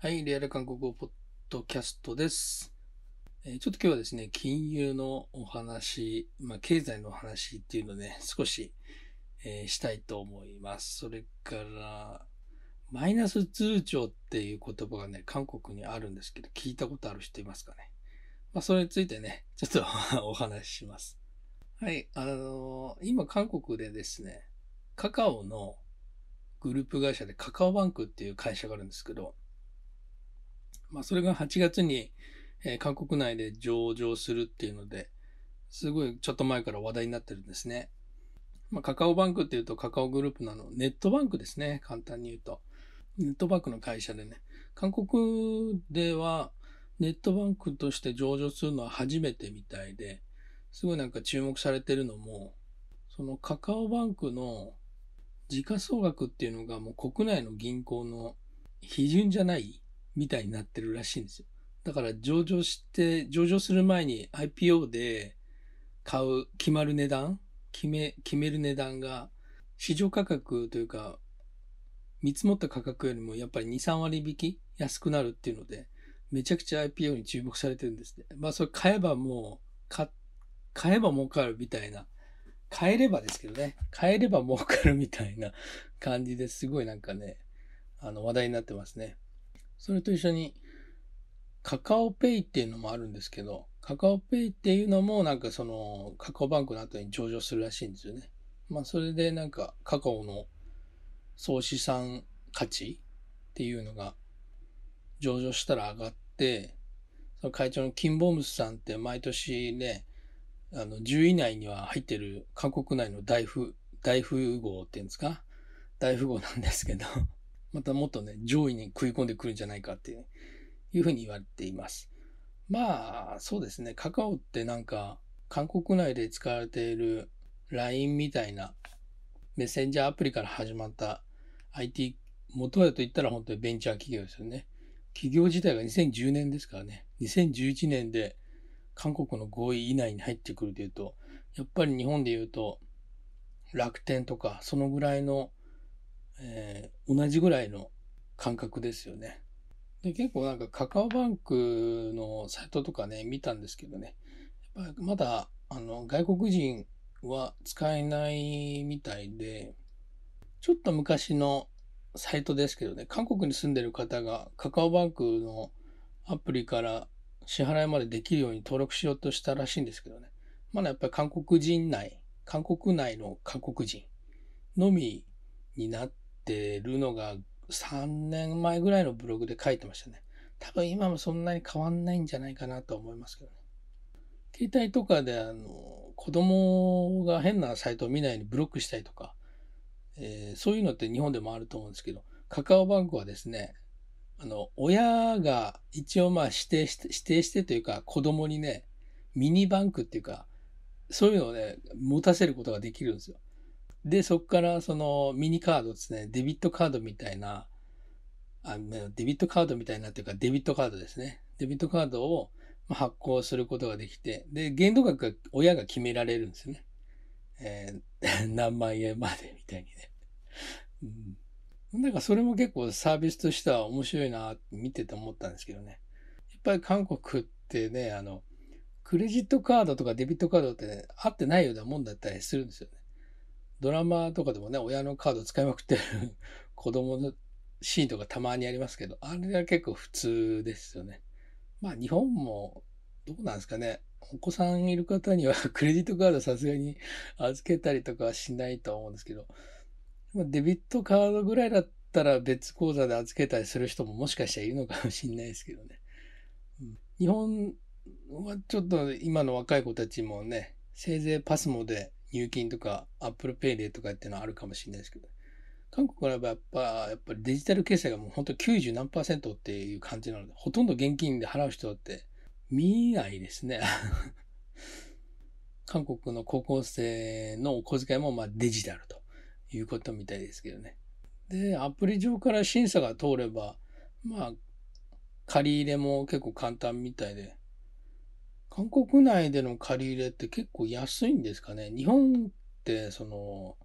はい、リアル韓国語ポッドキャストです。えーちょっと今日はですね、金融のお話、まあ、経済のお話っていうのをね、少し、えーしたいと思います。それから、マイナス通帳っていう言葉がね、韓国にあるんですけど、聞いたことある人いますかね？まあ、それについてね、ちょっと お話しします。はい、あのー今韓国でですね、カカオのグループ会社でカカオバンクっていう会社があるんですけど、まあ、それが8月に、えー韓国内で上場するっていうので、すごいちょっと前から話題になってるんですね。まあ、カカオバンクっていうとカカオグループなの、ネットバンクですね。簡単に言うと。ネットバンクの会社でね。韓国ではネットバンクとして上場するのは初めてみたいで、すごいなんか注目されてるのも、そのカカオバンクの時価総額っていうのがもう国内の銀行の批准じゃないみたいになってるらしいんですよ。だから上場して、上場する前に IPO で買う、決まる値段決め、決める値段が市場価格というか、見積もった価格よりもやっぱり2、3割引き安くなるっていうので、めちゃくちゃ IPO に注目されてるんですね。まあそれ買えばもう、買、買えば儲かるみたいな。買えればですけどね。買えれば儲かるみたいな感じですごいなんかね、あの話題になってますね。それと一緒に、カカオペイっていうのもあるんですけど、カカオペイっていうのもなんかそのカカオバンクの後に上場するらしいんですよね。まあそれでなんかカカオの総資産価値っていうのが上場したら上がって、その会長のキンボムスさんって毎年ね、あの10位以内には入ってる韓国内の大富大富豪っていうんですか？大富豪なんですけど、またもっとね、上位に食い込んでくるんじゃないかっていういうふうに言われています。まあ、そうですね。カカオってなんか、韓国内で使われている LINE みたいなメッセンジャーアプリから始まった IT、元はと言ったら本当にベンチャー企業ですよね。企業自体が2010年ですからね。2011年で韓国の5位以内に入ってくるというと、やっぱり日本で言うと楽天とかそのぐらいの、えー同じぐらいの感覚ですよね。で結構なんかカカオバンクのサイトとかね見たんですけどねやっぱまだあの外国人は使えないみたいでちょっと昔のサイトですけどね韓国に住んでる方がカカオバンクのアプリから支払いまでできるように登録しようとしたらしいんですけどねまだやっぱり韓国人内韓国内の韓国人のみになってるのが3年前ぐらいのブログで書いてましたね。多分今もそんなに変わんないんじゃないかなと思いますけどね。携帯とかであの子供が変なサイトを見ないようにブロックしたりとか、えーそういうのって日本でもあると思うんですけど、カカオバンクはですね、あの、親が一応まあ指定して、指定してというか子供にね、ミニバンクっていうか、そういうのをね、持たせることができるんですよ。で、そこからそのミニカードですね、デビットカードみたいな、あデビットカードみたいなっていうか、デビットカードですね。デビットカードを発行することができて、で、限度額が親が決められるんですよね。えー 何万円までみたいにね。うん。なんかそれも結構サービスとしては面白いなって見てて思ったんですけどね。やっぱり韓国ってね、あの、クレジットカードとかデビットカードってね、合ってないようなもんだったりするんですよね。ドラマとかでもね、親のカード使いまくってる 子供のシーンとかたまにありますけど、あれは結構普通ですよね。まあ日本もどうなんですかね。お子さんいる方には クレジットカードさすがに預けたりとかはしないと思うんですけど、デビットカードぐらいだったら別口座で預けたりする人ももしかしたらいるのかもしれないですけどね。うん日本はちょっと今の若い子たちもね、せいぜいパスモで入金とか Apple Pay でとかっていうのはあるかもしれないですけど、韓国はやっぱやっぱりデジタル決済がもう本当90何パーセントっていう感じなので、ほとんど現金で払う人って見ないですね。韓国の高校生のお小遣いもまあデジタルということみたいですけどね。で、アプリ上から審査が通れば、まあ、借り入れも結構簡単みたいで、韓国内での借り入れって結構安いんですかね。日本って、その、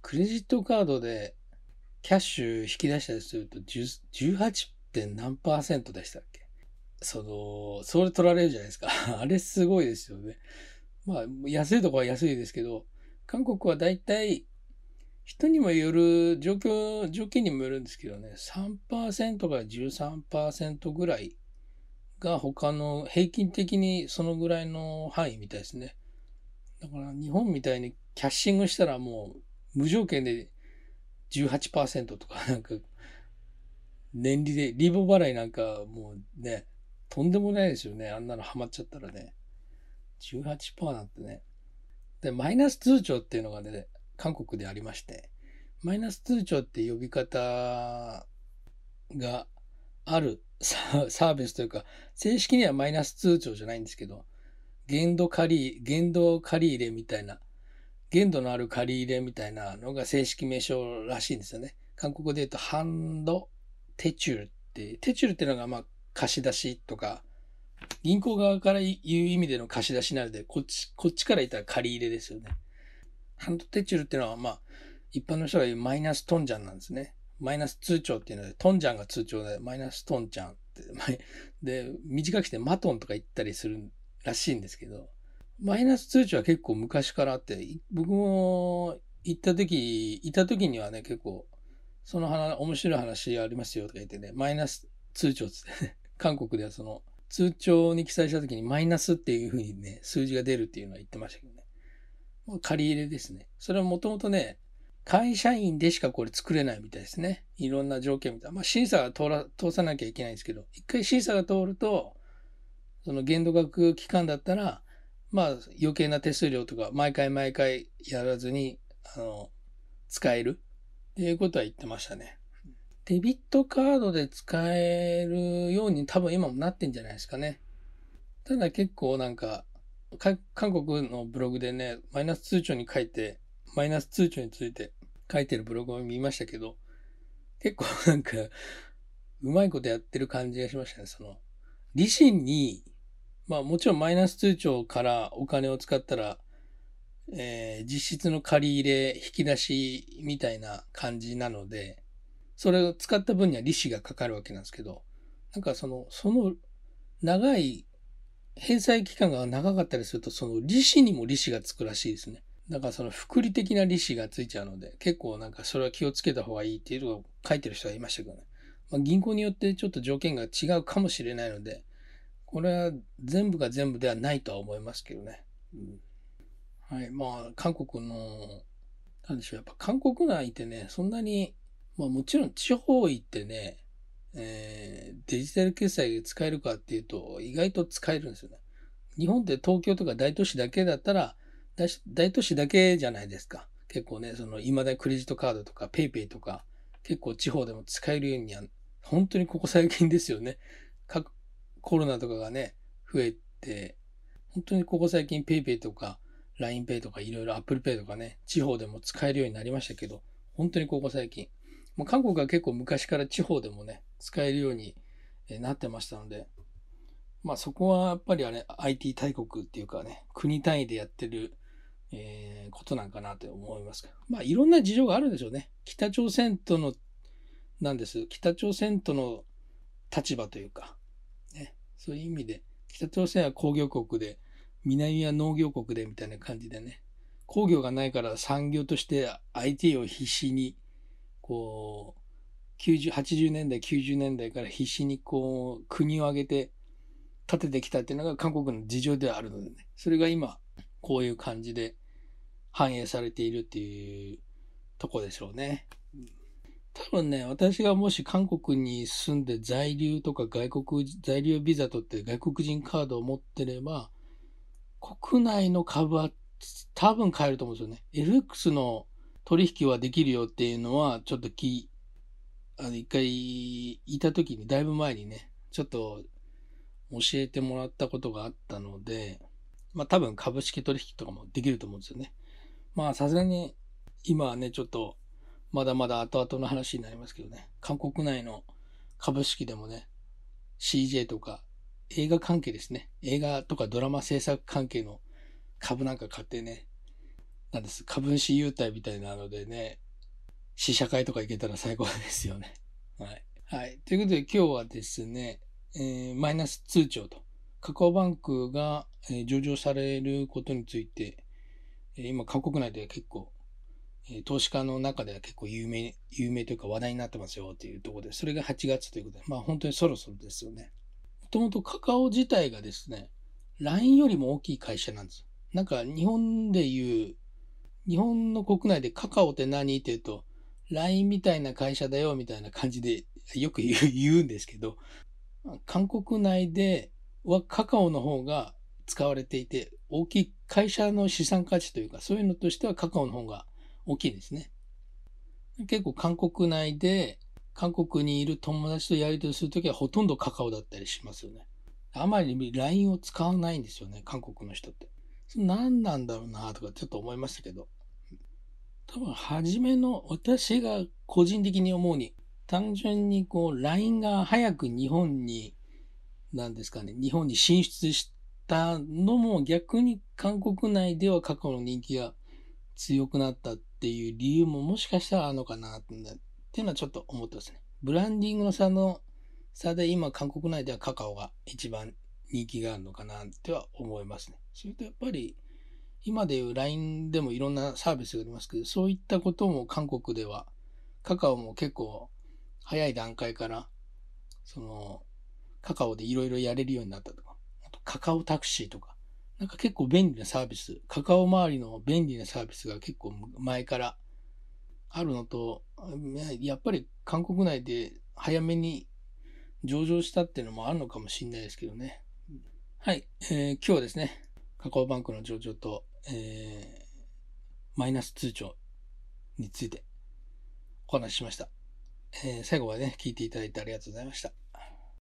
クレジットカードでキャッシュ引き出したりすると 18.、点何パーセントでしたっけ？その、それ取られるじゃないですか。あれすごいですよね。まあ、安いとこは安いですけど、韓国はだいたい人にもよる、状況、条件にもよるんですけどね、3%から13%ぐらいが他の平均的にそのぐらいの範囲みたいですね。だから日本みたいにキャッシングしたらもう無条件で18%とかなんか年利で、リボ払いなんかもうね、とんでもないですよね。あんなのハマっちゃったらね。18%なんてね。で、マイナス通帳っていうのがね、韓国でありまして、マイナス通帳って呼び方がある サービスというか、正式にはマイナス通帳じゃないんですけど、限度借り、限度借り入れみたいな、限度のある借り入れみたいなのが正式名称らしいんですよね。韓国で言うと、ハンドテチュルって、テチュルっていうのがまあ貸し出しとか、銀行側から言う意味での貸し出しなので、こっち、こっちから言ったら借り入れですよね。ハンドテチュルっていうのは、まあ、一般の人が言うマイナストンジャンなんですね。マイナス通帳っていうので、トンジャンが通帳で、マイナストンジャンって、で、短くしてマトンとか言ったりするらしいんですけど、マイナス通帳は結構昔からあって、僕も行った時、いた時にはね、結構、その話、面白い話ありますよとか言ってね、マイナス通帳ってね、韓国ではその通帳に記載した時にマイナスっていう風にね、数字が出るっていうのは言ってましたけどね。まあ借り入れですね。それはもともとね、会社員でしかこれ作れないみたいですね。いろんな条件みたいな。まあ審査が通ら通さなきゃいけないんですけど、一回審査が通ると、その限度額期間だったら、まあ余計な手数料とか毎回毎回やらずに、あの、使えるっていうことは言ってましたね。デビットカードで使えるように多分今もなってんじゃないですかね。ただ結構なんか、韓国のブログでね、マイナス通帳に書いて、マイナス通帳について書いてるブログを見ましたけど、結構なんか、うまいことやってる感じがしましたね。その、利子に、まあもちろんマイナス通帳からお金を使ったら、えー、実質の借り入れ、引き出しみたいな感じなので、それを使った分には利子がかかるわけなんですけど、なんかその、その長い返済期間が長かったりすると、その利子にも利子がつくらしいですね。だかその複利的な利子がついちゃうので、結構なんかそれは気をつけた方がいいっていうのを書いてる人がいましたけどね。まあ、銀行によってちょっと条件が違うかもしれないので、これは全部が全部ではないとは思いますけどね。うん、はい。まあ、韓国の、なんでしょう。やっぱ韓国内ってね、そんなに、まあもちろん地方行ってね、えー、デジタル決済が使えるかっていうと、意外と使えるんですよね。日本って東京とか大都市だけだったら、大都市だけじゃないですか。結構ね、その、未だにクレジットカードとか PayPay とか、結構地方でも使えるようには、本当にここ最近ですよね。各コロナとかがね、増えて、本当にここ最近 PayPay とか LINEPay とかいろいろ ApplePay とかね、地方でも使えるようになりましたけど、本当にここ最近。まあ、韓国は結構昔から地方でもね、使えるようになってましたので、まあそこはやっぱりあれ IT 大国っていうかね、国単位でやってる、えー、ことなんかなと思いますけど、まあいろんな事情があるんでしょうね。北朝鮮との、なんです。北朝鮮との立場というか、ね、そういう意味で、北朝鮮は工業国で、南は農業国でみたいな感じでね、工業がないから産業として IT を必死に、こう、90、80年代、90年代から必死にこう、国を挙げて立ててきたっていうのが韓国の事情ではあるのでね。それが今、こういう感じで反映されているっていうとこでしょうね。多分ね、私がもし韓国に住んで在留とか外国、在留ビザ取って外国人カードを持ってれば、国内の株は多分買えると思うんですよね。LX の取引はできるよっていうのはちょっと聞あの、一回いた時に、だいぶ前にね、ちょっと教えてもらったことがあったので、まあ多分株式取引とかもできると思うんですよね。まあさすがに今はね、ちょっとまだまだ後々の話になりますけどね、韓国内の株式でもね、CJ とか映画関係ですね、映画とかドラマ制作関係の株なんか買ってね、なんです、株主優待みたいなのでね、試写会とか行けたら最高ですよね。はい。はい。ということで今日はですね、えーマイナス通帳と、カカオバンクが、上場されることについて、今、韓国内では結構、投資家の中では結構有名、有名というか話題になってますよというところで、それが8月ということで、まあ本当にそろそろですよね。もともとカカオ自体がですね、LINE よりも大きい会社なんです。なんか日本でいう、日本の国内でカカオって何って言うと、LINE みたいな会社だよみたいな感じでよく言うんですけど、韓国内ではカカオの方が使われていて、大きい会社の資産価値というか、そういうのとしてはカカオの方が大きいですね。結構韓国内で、韓国にいる友達とやり取りするときはほとんどカカオだったりしますよね。あまり LINE を使わないんですよね、韓国の人って。それ何なんだろうなとかちょっと思いましたけど。多分、初めの私が個人的に思うに、単純にこう、LINE が早く日本に、なんですかね、日本に進出したのも逆に韓国内ではカカオの人気が強くなったっていう理由ももしかしたらあるのかなっていうのはちょっと思ってますね。ブランディングの差の差で今韓国内ではカカオが一番人気があるのかなっては思いますね。それとやっぱり今でいう LINE でもいろんなサービスがありますけど、そういったことも韓国ではカカオも結構早い段階からそのカカオでいろいろやれるようになったとか、あとカカオタクシーとか、なんか結構便利なサービス、カカオ周りの便利なサービスが結構前からあるのと、やっぱり韓国内で早めに上場したっていうのもあるのかもしれないですけどね。はい、えー今日はですね、カカオバンクの上場と、えーマイナス通帳についてお話ししました。えー最後までね、聞いていただいてありがとうございました。